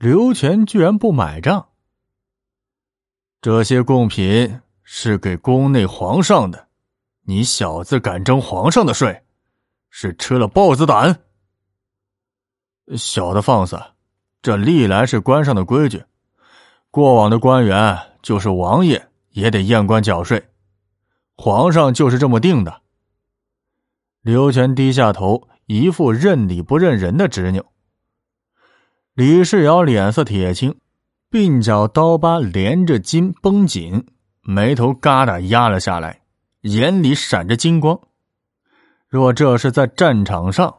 刘全居然不买账。这些贡品是给宫内皇上的，你小子敢征皇上的税，是吃了豹子胆？小的放肆，这历来是官上的规矩，过往的官员就是王爷也得验官缴税，皇上就是这么定的。刘全低下头，一副认理不认人的执拗。李世尧脸色铁青。鬓角刀疤连着筋绷紧，眉头嘎达压了下来，眼里闪着金光。若这是在战场上，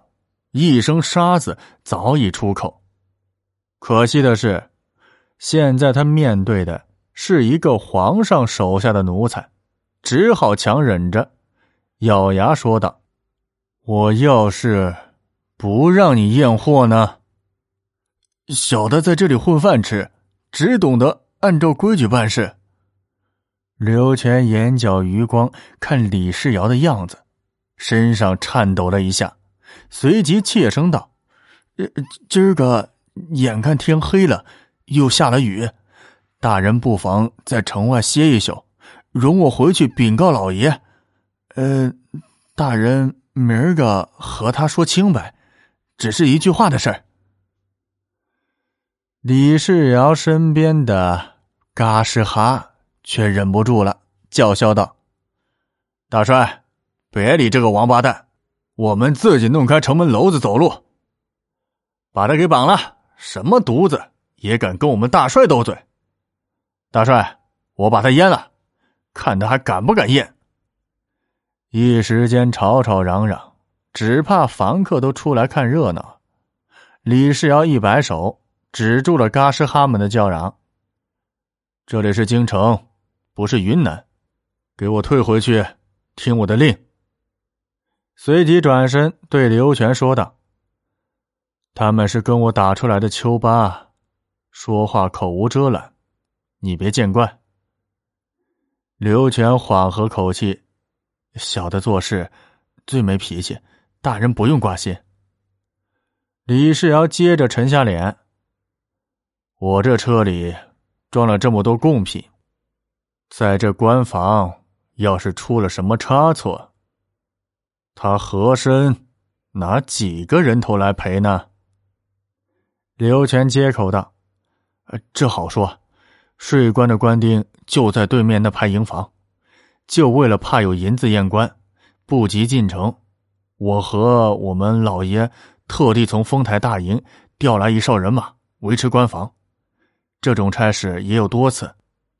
一声杀字早已出口。可惜的是，现在他面对的是一个皇上手下的奴才，只好强忍着，咬牙说道：“我要是不让你验货呢？小的在这里混饭吃。”只懂得按照规矩办事。刘全眼角余光看李世尧的样子，身上颤抖了一下，随即怯声道：“今儿个眼看天黑了，又下了雨，大人不妨在城外歇一宿，容我回去禀告老爷。呃，大人明儿个和他说清白，只是一句话的事儿。”李世尧身边的嘎什哈却忍不住了，叫嚣道：“大帅，别理这个王八蛋，我们自己弄开城门楼子走路，把他给绑了。什么犊子也敢跟我们大帅斗嘴？大帅，我把他阉了，看他还敢不敢阉！”一时间吵吵嚷嚷，只怕房客都出来看热闹。李世尧一摆手。止住了嘎什哈们的叫嚷。这里是京城，不是云南，给我退回去，听我的令。随即转身对刘全说道：“他们是跟我打出来的丘巴，说话口无遮拦，你别见怪。”刘全缓和口气：“小的做事最没脾气，大人不用挂心。”李世尧接着沉下脸。我这车里装了这么多贡品，在这官房要是出了什么差错，他和珅拿几个人头来赔呢？刘全接口道：“呃这好说，税关的官丁就在对面那排营房，就为了怕有银子验官，不及进城，我和我们老爷特地从丰台大营调来一哨人马维持官房。”这种差事也有多次，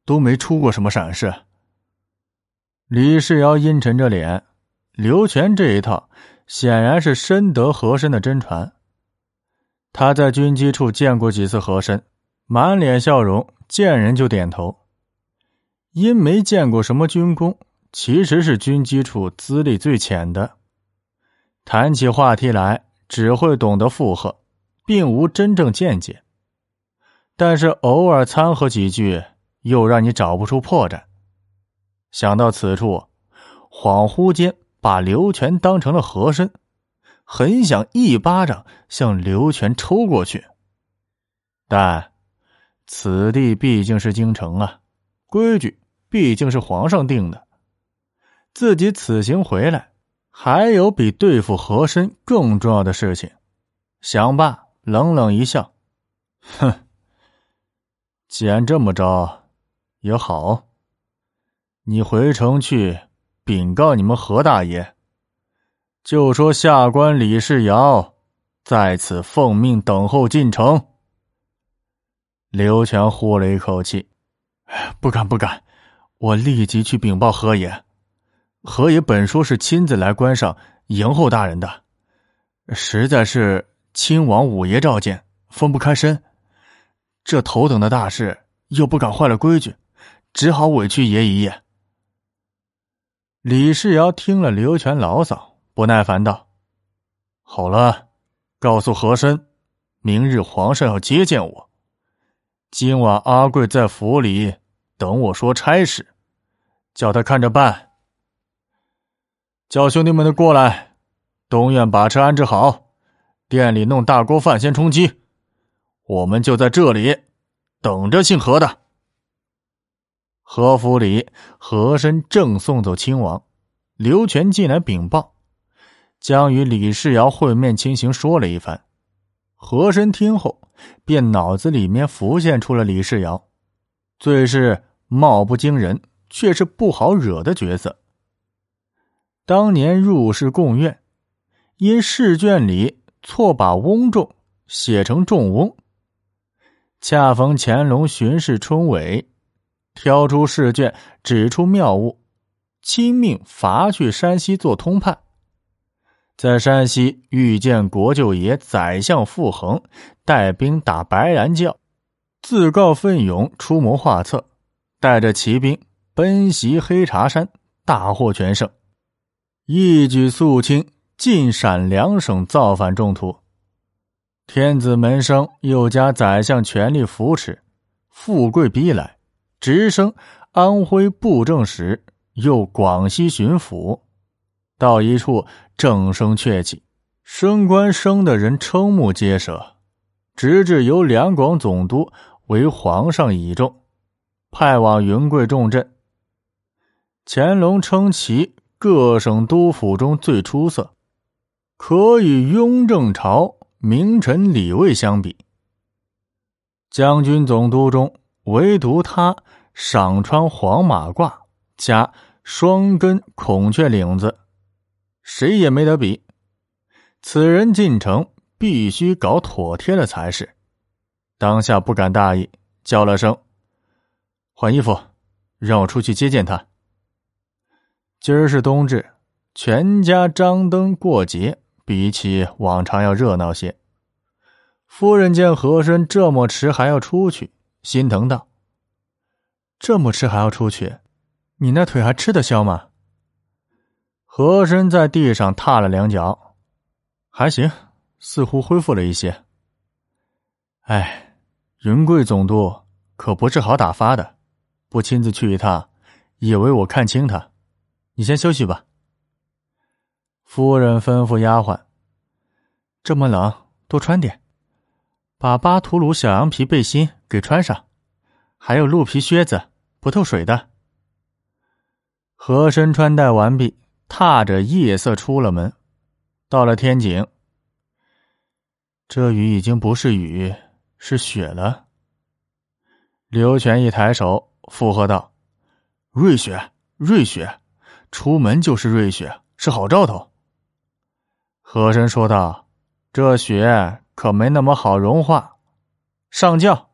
都没出过什么闪失。李世尧阴沉着脸，刘全这一套显然是深得和珅的真传。他在军机处见过几次和珅，满脸笑容，见人就点头。因没见过什么军功，其实是军机处资历最浅的，谈起话题来只会懂得附和，并无真正见解。但是偶尔掺和几句，又让你找不出破绽。想到此处，恍惚间把刘全当成了和珅，很想一巴掌向刘全抽过去。但此地毕竟是京城啊，规矩毕竟是皇上定的。自己此行回来，还有比对付和珅更重要的事情。想罢，冷冷一笑，哼。既然这么着，也好。你回城去禀告你们何大爷，就说下官李世尧在此奉命等候进城。刘全呼了一口气：“不敢不敢，我立即去禀报何爷。何爷本说是亲自来关上迎候大人的，实在是亲王五爷召见，分不开身。”这头等的大事，又不敢坏了规矩，只好委屈爷一夜。李世尧听了刘全牢骚，不耐烦道：“好了，告诉和珅，明日皇上要接见我，今晚阿贵在府里等我说差事，叫他看着办。叫兄弟们都过来，东院把车安置好，店里弄大锅饭先充饥。”我们就在这里等着姓何的。何府里，和珅正送走亲王，刘全进来禀报，将与李世尧会面情形说了一番。和珅听后，便脑子里面浮现出了李世尧，最是貌不惊人，却是不好惹的角色。当年入仕贡院，因试卷里错把“翁仲”写成“仲翁”，恰逢乾隆巡视春闱。挑出试卷，指出谬误，亲命罚去山西做通判。在山西遇见国舅爷宰相傅恒，带兵打白兰教，自告奋勇出谋划策，带着骑兵奔袭黑茶山，大获全胜，一举肃清晋陕两省造反重徒。天子门生又加宰相权力扶持，富贵逼来。直升安徽布政使，又广西巡抚，到一处正声鹊起，升官升的人瞠目结舌，直至由两广总督为皇上倚重，派往云贵重镇。乾隆称其各省督府中最出色，可与雍正朝名臣李卫相比。将军总督中。唯独他赏穿黄马褂，加双根孔雀领子，谁也没得比。此人进城必须搞妥帖了才是。当下不敢大意，叫了声：“换衣服，让我出去接见他。”今儿是冬至，全家张灯过节，比起往常要热闹些。夫人见和珅这么迟还要出去。心疼道：“这么迟还要出去，你那腿还吃得消吗？”和珅在地上踏了两脚，还行，似乎恢复了一些。哎，云贵总督可不是好打发的，不亲自去一趟，以为我看轻他。你先休息吧。夫人吩咐丫鬟：“这么冷，多穿点。”把巴图鲁小羊皮背心给穿上，还有鹿皮靴子，不透水的。和珅穿戴完毕，踏着夜色出了门，到了天井。这雨已经不是雨，是雪了。刘全一抬手附和道：“瑞雪，瑞雪，出门就是瑞雪，是好兆头。”和珅说道：“这雪。”可没那么好融化。上轿。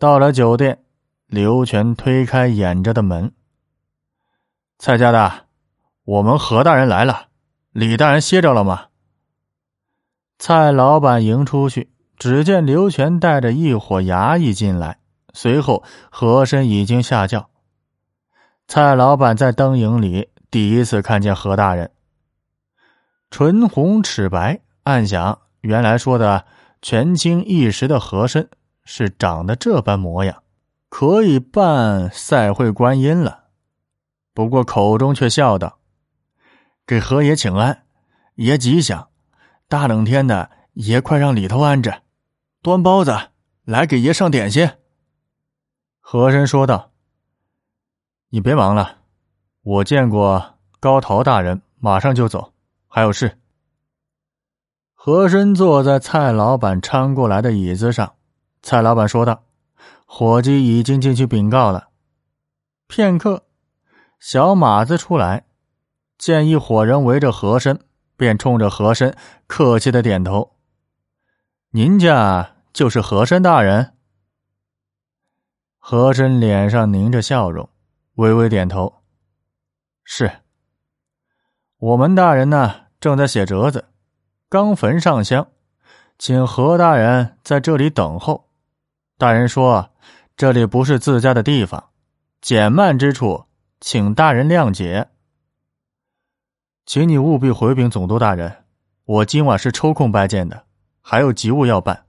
到了酒店，刘全推开掩着的门。蔡家的，我们何大人来了。李大人歇着了吗？蔡老板迎出去，只见刘全带着一伙衙役进来，随后和珅已经下轿。蔡老板在灯影里第一次看见何大人，唇红齿白。暗想，原来说的权倾一时的和珅是长得这般模样，可以扮赛会观音了。不过口中却笑道：“给何爷请安，爷吉祥。大冷天的，爷快让里头安着，端包子来给爷上点心。”和珅说道：“你别忙了，我见过高陶大人，马上就走，还有事。”和珅坐在蔡老板搀过来的椅子上，蔡老板说道：“伙计已经进去禀告了。”片刻，小马子出来，见一伙人围着和珅，便冲着和珅客气的点头：“您家就是和珅大人。”和珅脸上凝着笑容，微微点头：“是。我们大人呢，正在写折子。”刚焚上香，请何大人在这里等候。大人说：“这里不是自家的地方，减慢之处，请大人谅解。”请你务必回禀总督大人，我今晚是抽空拜见的，还有急务要办。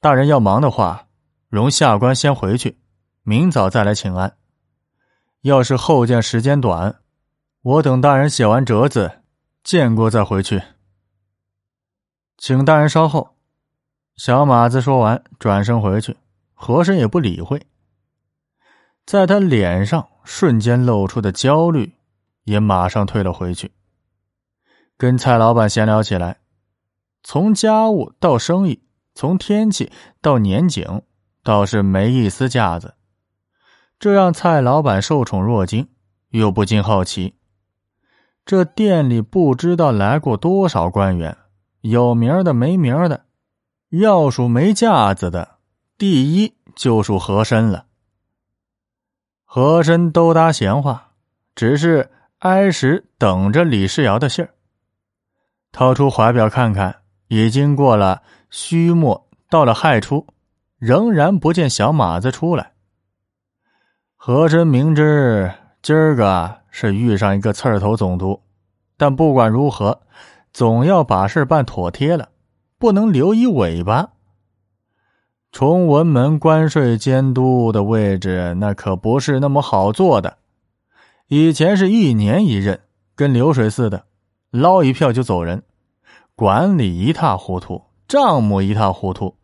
大人要忙的话，容下官先回去，明早再来请安。要是后见时间短，我等大人写完折子，见过再回去。请大人稍后。小马子说完，转身回去，和珅也不理会。在他脸上瞬间露出的焦虑，也马上退了回去。跟蔡老板闲聊起来，从家务到生意，从天气到年景，倒是没一丝架子，这让蔡老板受宠若惊，又不禁好奇：这店里不知道来过多少官员，有名的没名的。要数没架子的，第一就属和珅了。和珅都搭闲话，只是挨时等着李世尧的信儿。掏出怀表看看，已经过了戌末，到了亥初，仍然不见小马子出来。和珅明知今儿个是遇上一个刺儿头总督，但不管如何，总要把事办妥帖了。不能留一尾巴。崇文门关税监督的位置，那可不是那么好做的。以前是一年一任，跟流水似的，捞一票就走人，管理一塌糊涂，账目一塌糊涂，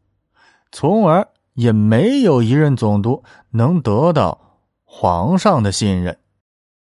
从而也没有一任总督能得到皇上的信任。